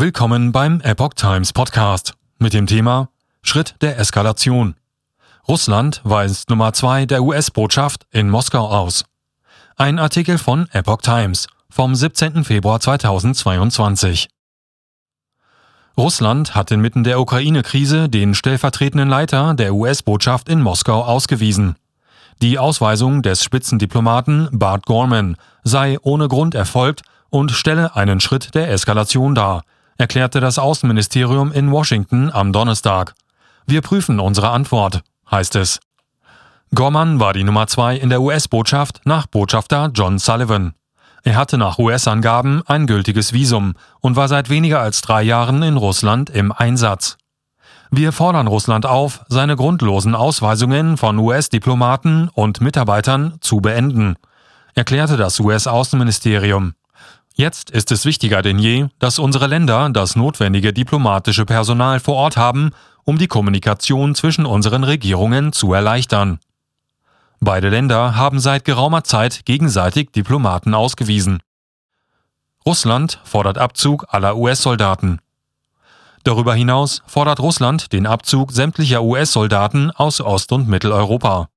Willkommen beim Epoch Times Podcast mit dem Thema Schritt der Eskalation. Russland weist Nummer zwei der US-Botschaft in Moskau aus. Ein Artikel von Epoch Times vom 17. Februar 2022. Russland hat inmitten der Ukraine-Krise den stellvertretenden Leiter der US-Botschaft in Moskau ausgewiesen. Die Ausweisung des Spitzendiplomaten Bart Gorman sei ohne Grund erfolgt und stelle einen Schritt der Eskalation dar, erklärte das Außenministerium in Washington am Donnerstag. Wir prüfen unsere Antwort, heißt es. Gorman war die Nummer zwei in der US-Botschaft nach Botschafter John Sullivan. Er hatte nach US-Angaben ein gültiges Visum und war seit weniger als drei Jahren in Russland im Einsatz. Wir fordern Russland auf, seine grundlosen Ausweisungen von US-Diplomaten und Mitarbeitern zu beenden, erklärte das US-Außenministerium. Jetzt ist es wichtiger denn je, dass unsere Länder das notwendige diplomatische Personal vor Ort haben, um die Kommunikation zwischen unseren Regierungen zu erleichtern. Beide Länder haben seit geraumer Zeit gegenseitig Diplomaten ausgewiesen. Russland fordert Abzug aller US-Soldaten. Darüber hinaus fordert Russland den Abzug sämtlicher US-Soldaten aus Ost- und Mitteleuropa.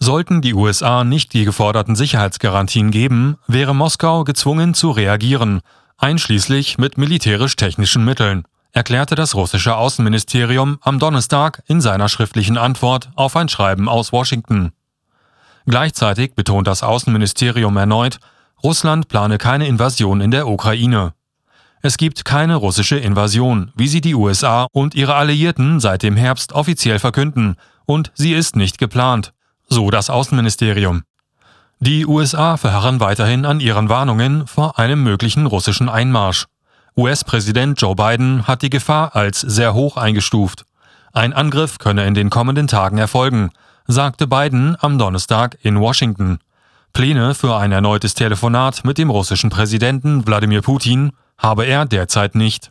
Sollten die USA nicht die geforderten Sicherheitsgarantien geben, wäre Moskau gezwungen zu reagieren, einschließlich mit militärisch-technischen Mitteln, erklärte das russische Außenministerium am Donnerstag in seiner schriftlichen Antwort auf ein Schreiben aus Washington. Gleichzeitig betont das Außenministerium erneut, Russland plane keine Invasion in der Ukraine. Es gibt keine russische Invasion, wie sie die USA und ihre Alliierten seit dem Herbst offiziell verkünden, und sie ist nicht geplant, so das Außenministerium. Die USA verharren weiterhin an ihren Warnungen vor einem möglichen russischen Einmarsch. US-Präsident Joe Biden hat die Gefahr als sehr hoch eingestuft. Ein Angriff könne in den kommenden Tagen erfolgen, sagte Biden am Donnerstag in Washington. Pläne für ein erneutes Telefonat mit dem russischen Präsidenten Wladimir Putin habe er derzeit nicht.